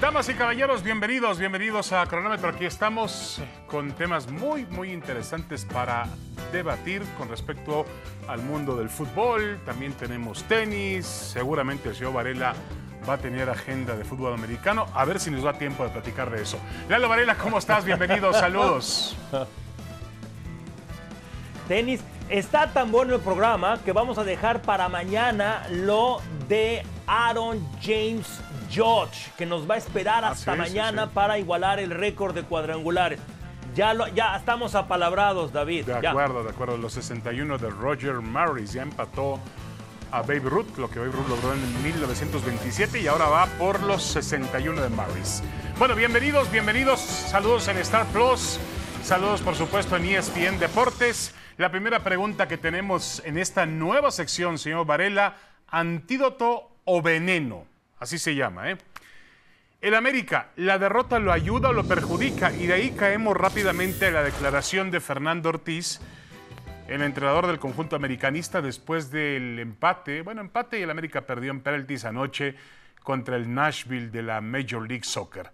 Damas y caballeros, bienvenidos, bienvenidos a Cronómetro. Aquí estamos con temas muy, muy interesantes para debatir con respecto al mundo del fútbol. También tenemos tenis. Seguramente el señor Varela va a tener agenda de fútbol americano. A ver si nos da tiempo de platicar de eso. Lalo Varela, ¿cómo estás? Bienvenido, saludos. Tenis. Está tan bueno el programa que vamos a dejar para mañana lo de Aaron James George, que nos va a esperar hasta Ah, sí, mañana sí. para igualar el récord de cuadrangulares. Ya, lo, ya estamos apalabrados, David. De ya. acuerdo, de acuerdo. Los 61 de Roger Maris ya empató a Babe Ruth, lo que Babe Ruth logró en 1927 y ahora va por los 61 de Maris. Bueno, bienvenidos, bienvenidos. Saludos en Star Plus. Saludos, por supuesto, en ESPN Deportes. La primera pregunta que tenemos en esta nueva sección, señor Varela, antídoto o veneno. Así se llama, ¿eh? El América, ¿la derrota lo ayuda o lo perjudica? Y de ahí caemos rápidamente a la declaración de Fernando Ortiz, el entrenador del conjunto americanista, después del empate. Bueno, empate y el América perdió en penaltis anoche contra el Nashville de la Major League Soccer.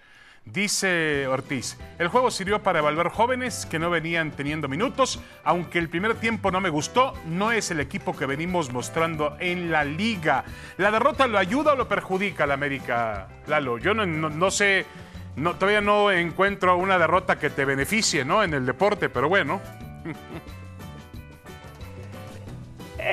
Dice Ortiz, el juego sirvió para evaluar jóvenes que no venían teniendo minutos, aunque el primer tiempo no me gustó, no es el equipo que venimos mostrando en la liga. ¿La derrota lo ayuda o lo perjudica al América, Lalo? Yo no, no- no sé, no, todavía no encuentro una derrota que te beneficie ¿no? en el deporte, pero bueno.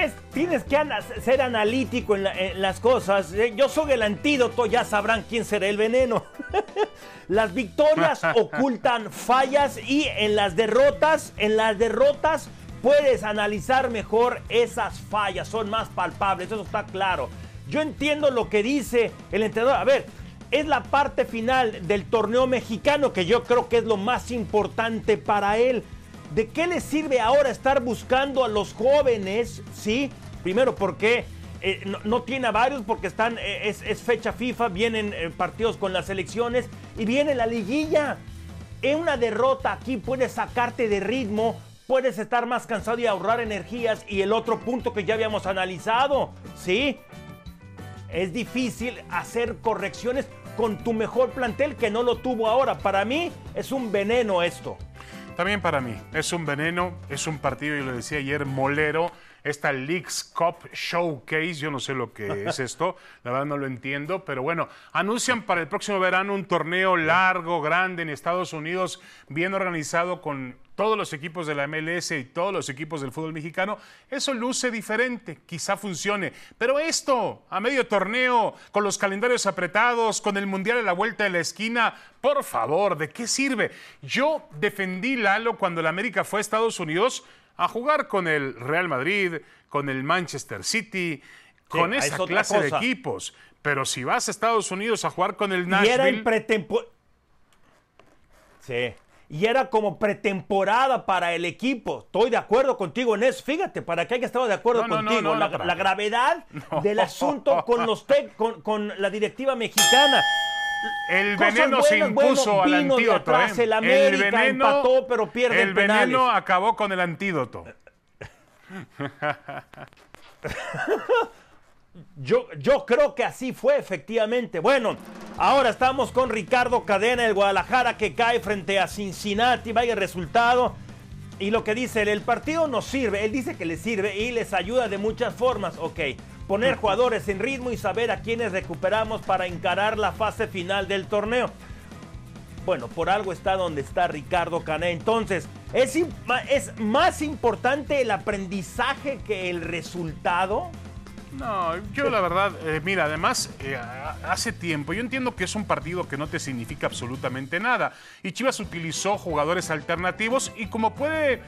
Es- tienes que ana- ser analítico en, la- en las cosas. Eh, Yo soy el antídoto, ya sabrán quién será el veneno. las victorias ocultan fallas y en las derrotas, en las derrotas puedes analizar mejor esas fallas, son más palpables, eso está claro. Yo entiendo lo que dice el entrenador. A ver, es la parte final del torneo mexicano que yo creo que es lo más importante para él. ¿De qué le sirve ahora estar buscando a los jóvenes? Sí, primero porque eh, no, tiene a varios porque están, eh, es, es fecha FIFA, vienen eh, partidos con las selecciones y viene la liguilla. En una derrota aquí puedes sacarte de ritmo, puedes estar más cansado y ahorrar energías. Y el otro punto que ya habíamos analizado, ¿sí? Es difícil hacer correcciones con tu mejor plantel que no lo tuvo ahora. Para mí es un veneno esto. También para mí, es un veneno, es un partido, yo lo decía ayer, molero. Esta Leagues Cup Showcase, yo no sé lo que es esto, la verdad no lo entiendo, pero bueno, anuncian para el próximo verano un torneo largo, grande en Estados Unidos, bien organizado con todos los equipos de la MLS y todos los equipos del fútbol mexicano. Eso luce diferente, quizá funcione, pero esto, a medio torneo, con los calendarios apretados, con el Mundial a la vuelta de la esquina, por favor, ¿de qué sirve? Yo defendí Lalo cuando el América fue a Estados Unidos a jugar con el Real Madrid, con el Manchester City, con es esa clase de equipos. Pero si vas a Estados Unidos a jugar con el Y era Nashville, en pretemporada. Sí. Y era como pretemporada para el equipo. Estoy de acuerdo contigo en eso. Fíjate, para que haya estado de acuerdo No, no, no, contigo. no, la, gravedad del asunto con los tec- con, con la directiva mexicana. el veneno se buenas, impuso bueno, al antídoto. atrás ¿eh? el América, empató, pero pierde El penales. veneno acabó con el antídoto. Yo, yo creo que así fue, efectivamente. Bueno, ahora estamos con Ricardo Cadena del Guadalajara que cae frente a Cincinnati. Vaya el resultado. Y lo que dice él, el partido nos sirve. Él dice que les sirve y les ayuda de muchas formas. Ok, poner jugadores en ritmo y saber a quiénes recuperamos para encarar la fase final del torneo. Bueno, por algo está donde está Ricardo Cané. Entonces, ¿es, ¿es más importante el aprendizaje que el resultado? No, yo la verdad, eh, mira, además, eh, hace tiempo, yo entiendo que es un partido que no te significa absolutamente nada. Y Chivas utilizó jugadores alternativos y como puede,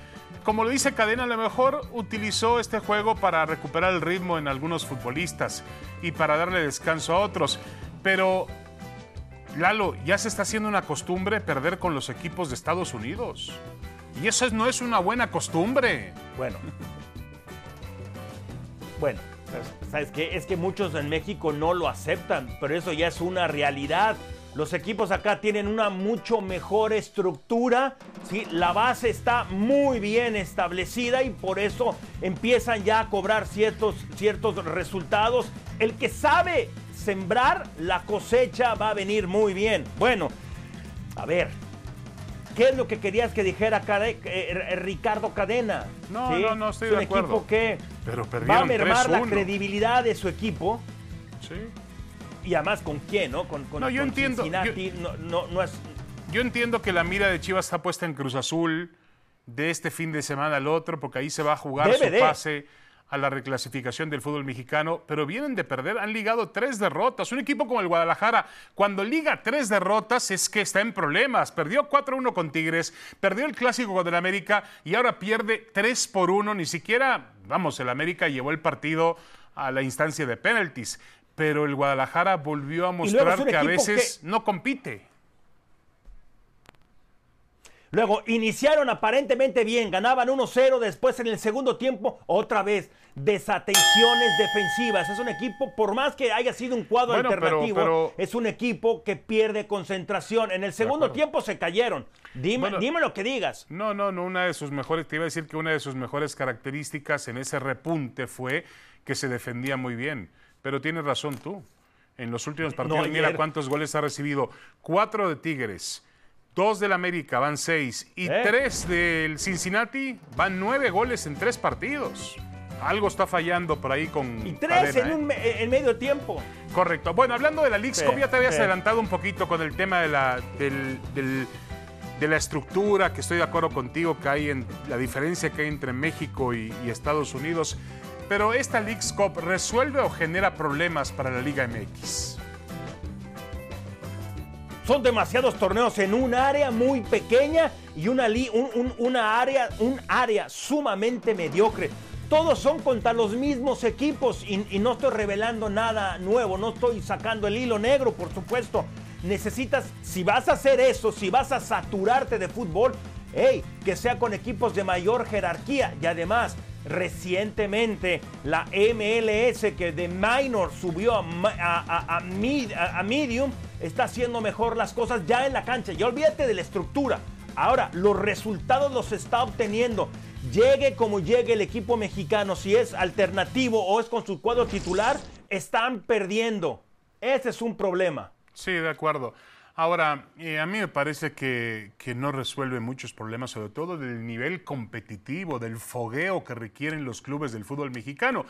como lo dice Cadena, a lo mejor utilizó este juego para recuperar el ritmo en algunos futbolistas y para darle descanso a otros. Pero, Lalo, ya se está haciendo una costumbre perder con los equipos de Estados Unidos. Y eso es- no es una buena costumbre. Bueno. Bueno, ¿sabes qué? Es que muchos en México no lo aceptan, pero eso ya es una realidad. Los equipos acá tienen una mucho mejor estructura, ¿sí? la base está muy bien establecida y por eso empiezan ya a cobrar ciertos, ciertos resultados. El que sabe sembrar, la cosecha va a venir muy bien. Bueno, a ver, ¿qué es lo que querías que dijera Cade- eh, Ricardo Cadena? No, no, no estoy es un de acuerdo. equipo que Pero va a mermar la 3-1. credibilidad de su equipo. Sí. Y además, ¿con quién, no? Con, con- No, yo con entiendo, Cincinnati, no, no, no es... Yo entiendo que la mira de Chivas está puesta en Cruz Azul de este fin de semana al otro, porque ahí se va a jugar su pase a la reclasificación del fútbol mexicano, pero vienen de perder, han ligado tres derrotas. Un equipo como el Guadalajara, cuando liga tres derrotas es que está en problemas. Perdió 4-1 con Tigres, perdió el clásico con el América y ahora pierde 3 por 1. Ni siquiera, vamos, el América llevó el partido a la instancia de penalties, pero el Guadalajara volvió a mostrar que a veces no compite. Luego, iniciaron aparentemente bien, ganaban 1-0, después en el segundo tiempo, otra vez, desatenciones defensivas. Es un equipo, por más que haya sido un cuadro Bueno, alternativo, pero- es un equipo que pierde concentración. En el segundo tiempo se cayeron. Dime, Bueno, dime lo que digas. No, no, no, una de sus mejores, te iba a decir que una de sus mejores características en ese repunte fue que se defendía muy bien. Pero tienes razón tú. En los últimos partidos, mira cuántos goles ha recibido. Cuatro de Tigres, dos del América, van seis. Y ¿Eh? tres del Cincinnati, van nueve goles en tres partidos. Algo está fallando por ahí con Y tres Cadena, en, ¿eh? un me- en medio tiempo. Correcto. Bueno, hablando de la Leagues Sí, ya te habías sí. adelantado un poquito con el tema de la, del- del- de la estructura, que estoy de acuerdo contigo, que hay en la diferencia que hay entre México y, y Estados Unidos. Pero esta Leagues Cup resuelve o genera problemas para la Liga MX. Son demasiados torneos en un área muy pequeña y una, li- un, un- una área, un área sumamente mediocre. Todos son contra los mismos equipos y, no estoy revelando nada nuevo, no estoy sacando el hilo negro, por supuesto. Necesitas, si vas a hacer eso, si vas a saturarte de fútbol, hey, que sea con equipos de mayor jerarquía y además recientemente la MLS que de minor subió a, a- a- a mid- a medium está haciendo mejor las cosas ya en la cancha. Ya olvídate de la estructura. Ahora, los resultados los está obteniendo. Llegue como llegue el equipo mexicano, si es alternativo o es con su cuadro titular, están perdiendo. Ese es un problema. Sí, de acuerdo. Ahora, eh, a mí me parece que, que no resuelve muchos problemas, sobre todo del nivel competitivo, del fogueo que requieren los clubes del fútbol mexicano.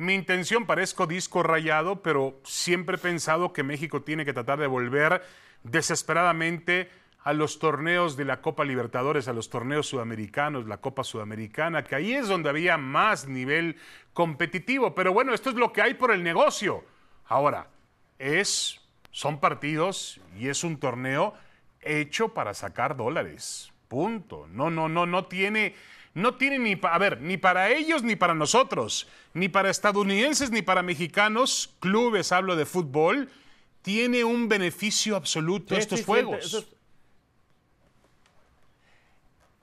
Mi intención parezco disco rayado, pero siempre he pensado que México tiene que tratar de volver desesperadamente a los torneos de la Copa Libertadores, a los torneos sudamericanos, la Copa Sudamericana, que ahí es donde había más nivel competitivo. Pero bueno, esto es lo que hay por el negocio. Ahora, es, son partidos y es un torneo hecho para sacar dólares. Punto. No, no, no, no tiene, no tiene ni, a ver, ni para ellos ni para nosotros, ni para estadounidenses ni para mexicanos, clubes, hablo de fútbol, tiene un beneficio absoluto Sí, estos sí, juegos.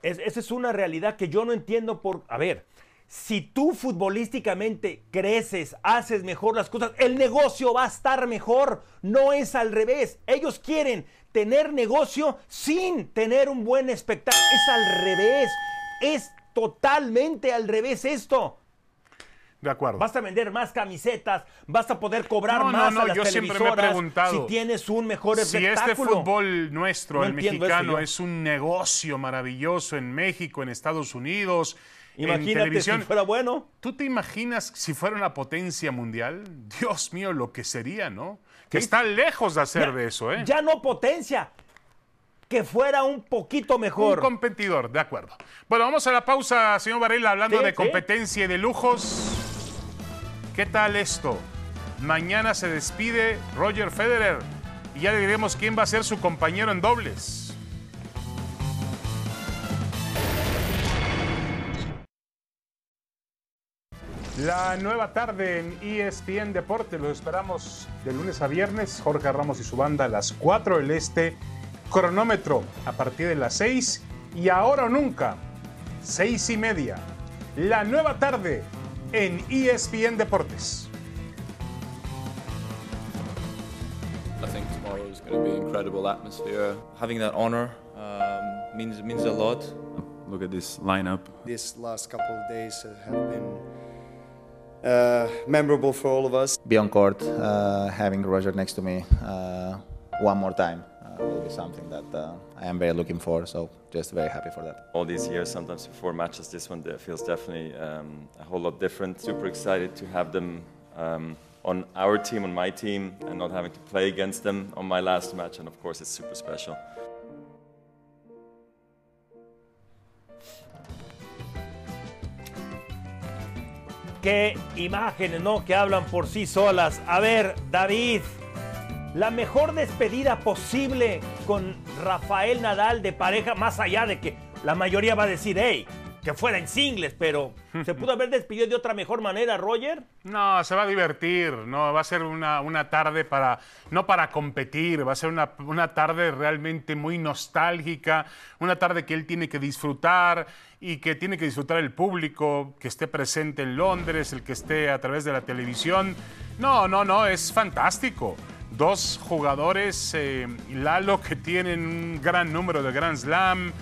es- esa es una realidad que yo no entiendo por... A ver, si tú futbolísticamente creces, haces mejor las cosas, el negocio va a estar mejor. No es al revés. Ellos quieren tener negocio sin tener un buen espectáculo. Es al revés. Es totalmente al revés esto. De acuerdo. Vas a vender más camisetas, vas a poder cobrar No, no, más no, a las yo siempre me he preguntado, si tienes un mejor Si este espectáculo. fútbol nuestro, No el mexicano, es un negocio maravilloso en México, en Estados Unidos, en Imagínate televisión. si fuera bueno. ¿Tú te imaginas si fuera una potencia mundial? Dios mío, lo que sería, ¿no? Que está lejos de hacer Ya- de eso, ¿eh? Ya no potencia. Que fuera un poquito Un mejor. competidor, de acuerdo. Bueno, vamos a la pausa, señor Varela, hablando Sí, de competencia y de lujos. ¿Qué tal esto? Mañana se despide Roger Federer y ya le diremos quién va a ser su compañero en dobles. La nueva tarde en ESPN Deporte, los esperamos de lunes a viernes. Jorge Ramos y su banda a las 4 del Este. Cronómetro a partir de las 6 y ahora o nunca, 6 y media. La nueva tarde en ESPN Deportes. I think tomorrow is going to be an incredible atmosphere. Having that honor um, means means a lot. Look at this lineup. These last couple of days have been uh, memorable for all of us. Be on court, uh, having Roger next to me uh, one more time will be something that uh, I am very looking for. So just very happy for that. all these years, sometimes before matches, this one feels definitely um, a whole lot different. Super excited to have them um, on our team, on my team, and not having to play against them on my last match. And of course, it's super special. Qué imágenes, ¿no? Que hablan por sí solas. A ver, David, la mejor despedida posible con Rafael Nadal de pareja, más allá de que la mayoría va a decir, hey, que fuera en singles, pero ¿se pudo haber despedido de otra mejor manera, Roger? No, se va a divertir, no, va a ser una, una tarde para, no para competir, va a ser una, una tarde realmente muy nostálgica, una tarde que él tiene que disfrutar y que tiene que disfrutar el público, que esté presente en Londres, el que esté a través de la televisión. No, no, no, es fantástico. Dos jugadores, eh, Lalo, que tienen un gran número de Grand Slam,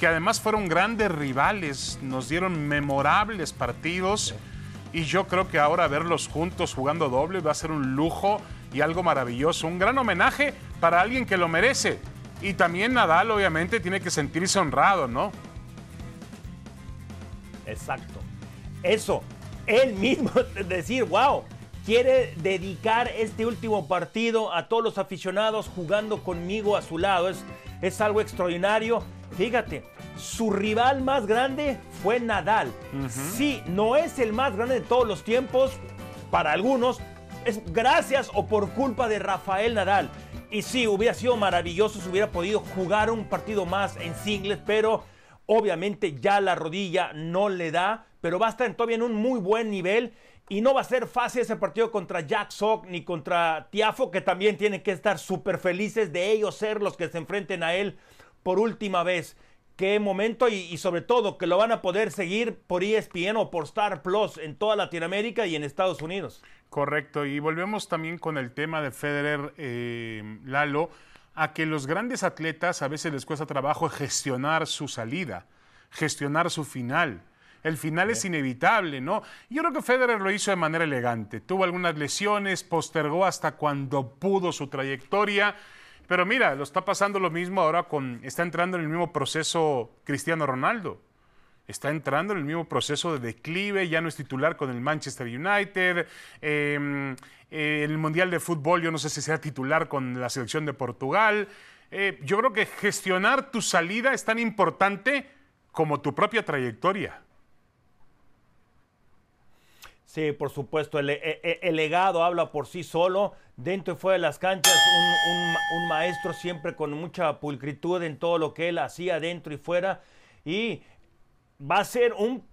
que además fueron grandes rivales, nos dieron memorables partidos y yo creo que ahora verlos juntos jugando doble va a ser un lujo y algo maravilloso, un gran homenaje para alguien que lo merece. Y también Nadal obviamente tiene que sentirse honrado, ¿no? Exacto. Eso, él mismo decir, wow, quiere dedicar este último partido a todos los aficionados jugando conmigo a su lado. Es, es algo extraordinario. Fíjate, su rival más grande fue Nadal. Sí, no es el más grande de todos los tiempos, para algunos, es gracias o por culpa de Rafael Nadal. Y sí, hubiera sido maravilloso si hubiera podido jugar un partido más en singles, pero obviamente ya la rodilla no le da, pero va a estar todavía en un muy buen nivel. Y no va a ser fácil ese partido contra Jack Sock ni contra Tiafo, que también tienen que estar súper felices de ellos ser los que se enfrenten a él por última vez. Qué momento y, sobre todo que lo van a poder seguir por ESPN o por Star Plus en toda Latinoamérica y en Estados Unidos. Correcto, y volvemos también con el tema de Federer, eh, Lalo, a que los grandes atletas a veces les cuesta trabajo gestionar su salida, gestionar su final. El final es inevitable, ¿no? Yo creo que Federer lo hizo de manera elegante. Tuvo algunas lesiones, postergó hasta cuando pudo su trayectoria. Pero mira, lo está pasando lo mismo ahora con. Está entrando en el mismo proceso Cristiano Ronaldo. Está entrando en el mismo proceso de declive, ya no es titular con el Manchester United. Eh, eh, el Mundial de Fútbol, yo no sé si sea titular con la selección de Portugal. Eh, yo creo que gestionar tu salida es tan importante como tu propia trayectoria. Sí, por supuesto, el, el, el, legado habla por sí solo, dentro y fuera de las canchas, un, maestro siempre con mucha pulcritud en todo lo que él hacía dentro y fuera, y va a ser un,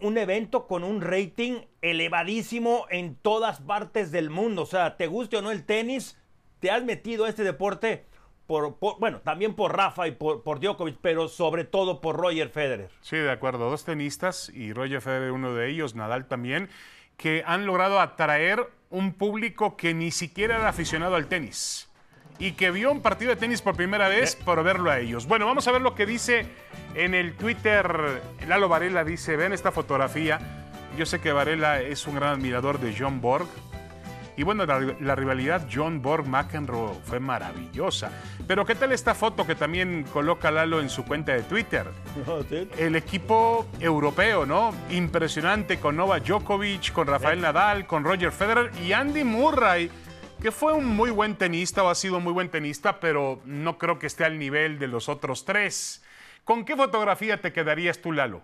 un evento con un rating elevadísimo en todas partes del mundo, o sea, te guste o no el tenis, te has metido a este deporte, por, por, bueno, también por Rafa y por, por, Djokovic, pero sobre todo por Roger Federer. Sí, de acuerdo. Dos tenistas y Roger Federer uno de ellos, Nadal también, que han logrado atraer un público que ni siquiera era aficionado al tenis y que vio un partido de tenis por primera vez por verlo a ellos. Bueno, vamos a ver lo que dice en el Twitter. Lalo Varela dice, ven esta fotografía. Yo sé que Varela es un gran admirador de John Borg, y bueno, la, la rivalidad John Borg-McEnroe fue maravillosa. Pero ¿qué tal esta foto que también coloca Lalo en su cuenta de Twitter? El equipo europeo, ¿no? Impresionante con Novak Djokovic, con Rafael Nadal, con Roger Federer y Andy Murray, que fue un muy buen tenista o ha sido un muy buen tenista, pero no creo que esté al nivel de los otros tres. ¿Con qué fotografía te quedarías tú, Lalo?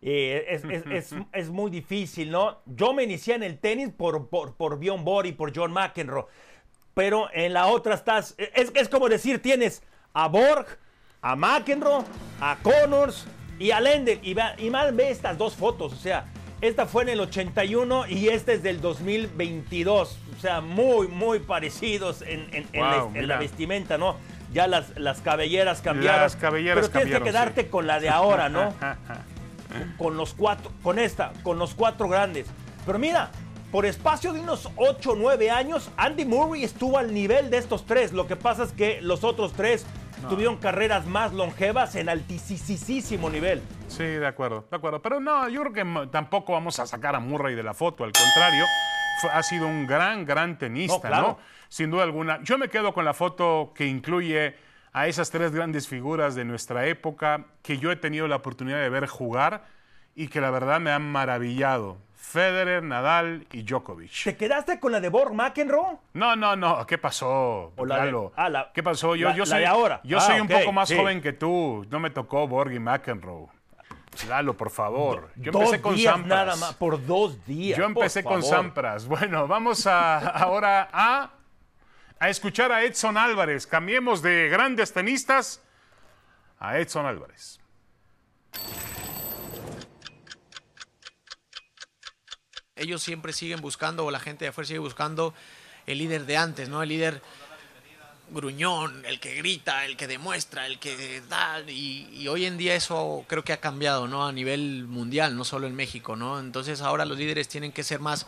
Eh, es, es, es, es, muy difícil, ¿no? Yo me inicié en el tenis por, por, por Bjorn Borg y por John McEnroe, pero en la otra estás, es, es como decir, tienes a Borg, a McEnroe, a Connors y a Lendl, y, y más ve estas dos fotos, o sea, esta fue en el 81 y esta es del 2022, o sea, muy, muy parecidos en, en, wow, en, la, en la, vestimenta, ¿no? Ya las, las cabelleras cambiaron. Las cabelleras pero tienes que quedarte sí. con la de ahora, ¿no? con los cuatro, con esta, con los cuatro grandes. Pero mira, por espacio de unos 8 o 9 años, Andy Murray estuvo al nivel de estos tres. Lo que pasa es que los otros tres tuvieron carreras más longevas en altísimo nivel. Sí, de acuerdo, de acuerdo. Pero no, yo creo que tampoco vamos a sacar a Murray de la foto, al contrario, ha sido un gran, gran tenista, ¿no? Sin duda alguna. Yo me quedo con la foto que incluye a esas tres grandes figuras de nuestra época que yo he tenido la oportunidad de ver jugar y que la verdad me han maravillado. Federer, Nadal y Djokovic. ¿Te quedaste con la de Borg McEnroe? No, no, no. ¿Qué pasó? Ah, ¿Qué pasó? Yo, yo soy, ahora. Yo soy ah, un poco más joven que tú. No me tocó Borg y McEnroe. Lalo, por favor. Yo empecé con días nada más, por dos días. Yo empecé con Sampras. Bueno, vamos a, ahora a, a escuchar a Edson Álvarez. Cambiemos de grandes tenistas a Edson Álvarez. ellos siempre siguen buscando, o la gente de afuera sigue buscando el líder de antes, ¿no? El líder gruñón, el que grita, el que demuestra, el que da. Y, hoy en día eso creo que ha cambiado, ¿no? A nivel mundial, no solo en México, ¿no? Entonces ahora los líderes tienen que ser más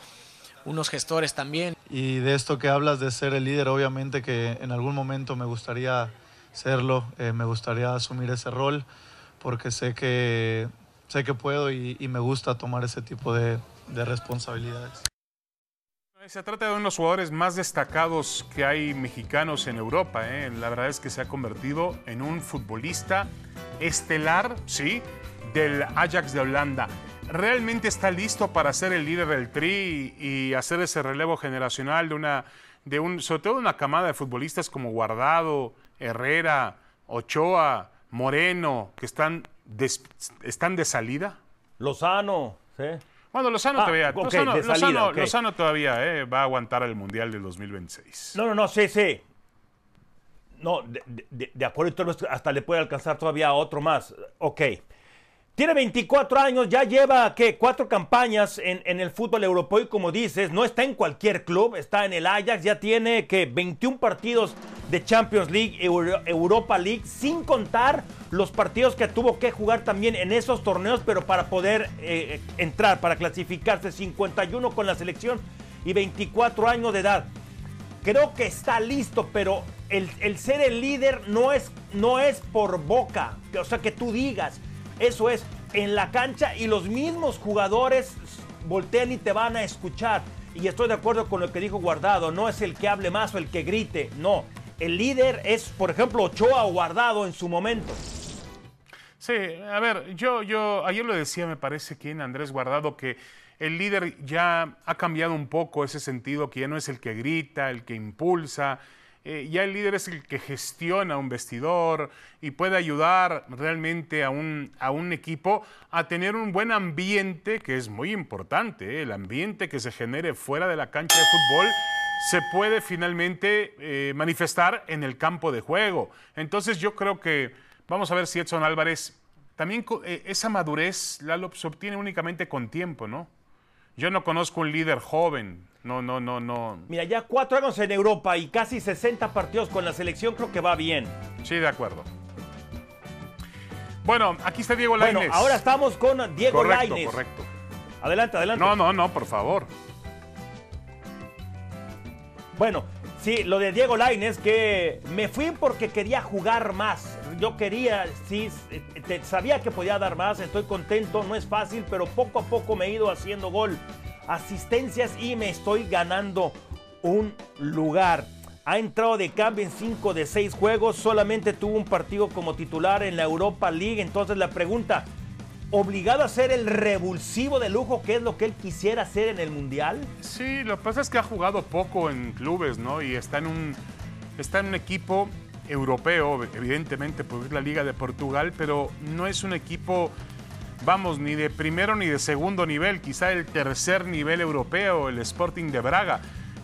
unos gestores también. Y de esto que hablas de ser el líder, obviamente que en algún momento me gustaría serlo, eh, me gustaría asumir ese rol, porque sé que, sé que puedo y me gusta tomar ese tipo de, de responsabilidades. Se trata de uno de los jugadores más destacados que hay mexicanos en Europa. ¿eh? La verdad es que se ha convertido en un futbolista estelar, sí, del Ajax de Holanda. ¿Realmente está listo para ser el líder del Tri y hacer ese relevo generacional de una, de un, sobre todo una camada de futbolistas como Guardado, Herrera, Ochoa, Moreno, que están están de salida? Lozano, sí. Bueno, Lozano ah, todavía, Lozano, todavía eh, va a aguantar el Mundial del 2026. No, no, no, sí, sí. No, de, de acuerdo, hasta le puede alcanzar todavía otro más. Ok. Tiene 24 años, ya lleva, ¿qué? Cuatro campañas en, el fútbol europeo y como dices, no está en cualquier club, está en el Ajax, ya tiene, que 21 partidos de Champions League, Europa League, sin contar los partidos que tuvo que jugar también en esos torneos, pero para poder eh, entrar, para clasificarse, 51 con la selección y 24 años de edad. Creo que está listo, pero el, el ser el líder no es, no es por boca, o sea, que tú digas eso es en la cancha y los mismos jugadores voltean y te van a escuchar. Y estoy de acuerdo con lo que dijo Guardado, no es el que hable más o el que grite, no. El líder es, por ejemplo, Ochoa o Guardado en su momento. Sí, a ver, yo, yo ayer lo decía, me parece que en Andrés Guardado, que el líder ya ha cambiado un poco ese sentido, que ya no es el que grita, el que impulsa, eh, ya el líder es el que gestiona un vestidor y puede ayudar realmente a un, a un equipo a tener un buen ambiente, que es muy importante, ¿eh? el ambiente que se genere fuera de la cancha de fútbol se puede finalmente eh, manifestar en el campo de juego. Entonces yo creo que vamos a ver si Edson Álvarez, también esa madurez, Lalo, se obtiene únicamente con tiempo, ¿no? Yo no conozco un líder joven. No, no, no, no. Mira, ya cuatro años en Europa y casi 60 partidos con la selección, creo que va bien. Sí, de acuerdo. Bueno, aquí está Diego Lainez. Bueno, ahora estamos con Diego correcto, Lainez. Correcto, Adelante, adelante. No, no, no, por favor. Bueno, sí, lo de Diego Lainez, que me fui porque quería jugar más. Yo quería, sí, sabía que podía dar más, estoy contento, no es fácil, pero poco a poco me he ido haciendo gol asistencias y me estoy ganando un lugar. Ha entrado de cambio en 5 de 6 juegos, solamente tuvo un partido como titular en la Europa League. Entonces la pregunta, ¿obligado a ser el revulsivo de lujo que es lo que él quisiera hacer en el Mundial? Sí, lo que pasa es que ha jugado poco en clubes, ¿no? Y está en un, está en un equipo europeo, evidentemente, porque es la Liga de Portugal, pero no es un equipo vamos, ni de primero ni de segundo nivel, quizá el tercer nivel europeo, el Sporting de Braga.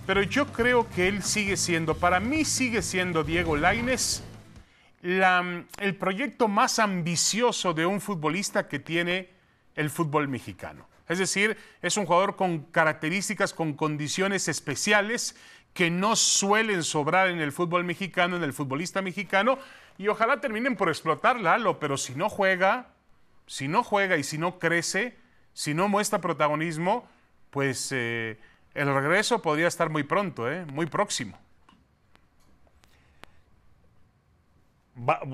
Pero yo creo que él sigue siendo, para mí sigue siendo Diego Laines el proyecto más ambicioso de un futbolista que tiene el fútbol mexicano. Es decir, es un jugador con características, con condiciones especiales que no suelen sobrar en el fútbol mexicano, en el futbolista mexicano, y ojalá terminen por explotar Lalo, pero si no juega, si no juega y si no crece, si no muestra protagonismo, pues eh, el regreso podría estar muy pronto, ¿eh? muy próximo.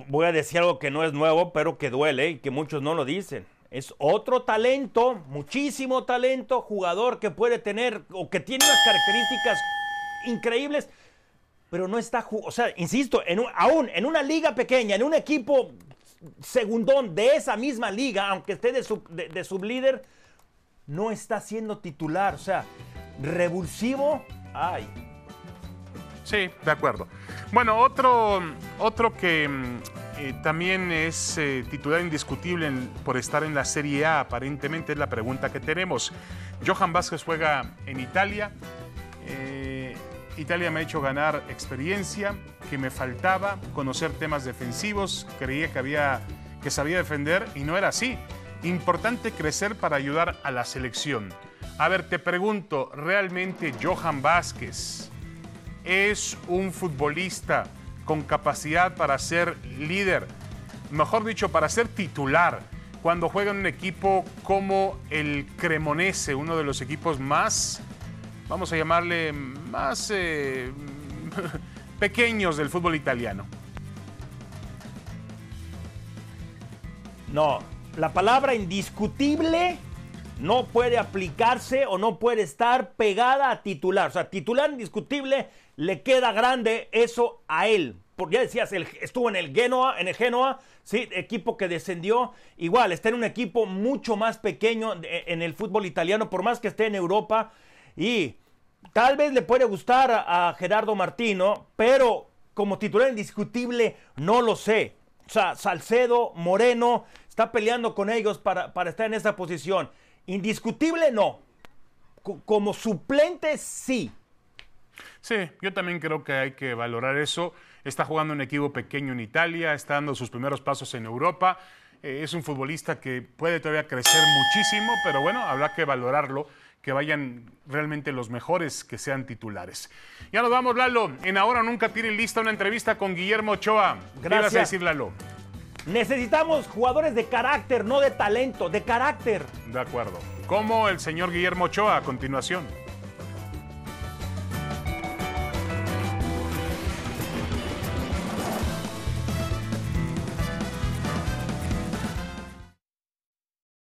voy a decir algo que no es nuevo, pero que duele y que muchos no lo dicen. Es otro talento, muchísimo talento, jugador que puede tener o que tiene unas características increíbles, pero no está, ju- o sea, insisto, aún en una liga pequeña, en un equipo segundón de esa misma liga, aunque esté de, sub- de- de sublíder, no está siendo titular. O sea, revulsivo, ay, Sí, de acuerdo. Bueno, otro, otro que mm, eh, también es eh, titular indiscutible por estar en la Serie A, aparentemente es la pregunta que tenemos. Johan Vázquez juega en Italia. Eh, Italia me ha hecho ganar experiencia que me faltaba, conocer temas defensivos. Creía que, había, que sabía defender y no era así. Importante crecer para ayudar a la selección. A ver, te pregunto, ¿realmente Johan Vázquez es un futbolista con capacidad para ser líder, mejor dicho, para ser titular cuando juega en un equipo como el Cremonese, uno de los equipos más, vamos a llamarle, más eh, pequeños del fútbol italiano. No, la palabra indiscutible no puede aplicarse o no puede estar pegada a titular. O sea, titular indiscutible le queda grande eso a él. Porque ya decías, él estuvo en el Genoa, en el Genoa, sí, equipo que descendió. Igual, está en un equipo mucho más pequeño en el fútbol italiano, por más que esté en Europa. Y tal vez le puede gustar a, Gerardo Martino, pero como titular indiscutible, no lo sé. O sea, Salcedo, Moreno, está peleando con ellos para, para estar en esa posición. Indiscutible, no. Co- como suplente, sí. Sí, yo también creo que hay que valorar eso. Está jugando un equipo pequeño en Italia, está dando sus primeros pasos en Europa. Eh, es un futbolista que puede todavía crecer muchísimo, pero bueno, habrá que valorarlo, que vayan realmente los mejores que sean titulares. Ya nos vamos, Lalo. En Ahora Nunca tienen lista una entrevista con Guillermo Ochoa. ¿Qué ibas a Gracias. decir, Lalo? Necesitamos jugadores de carácter, no de talento, de carácter. De acuerdo. Como el señor Guillermo Ochoa a continuación.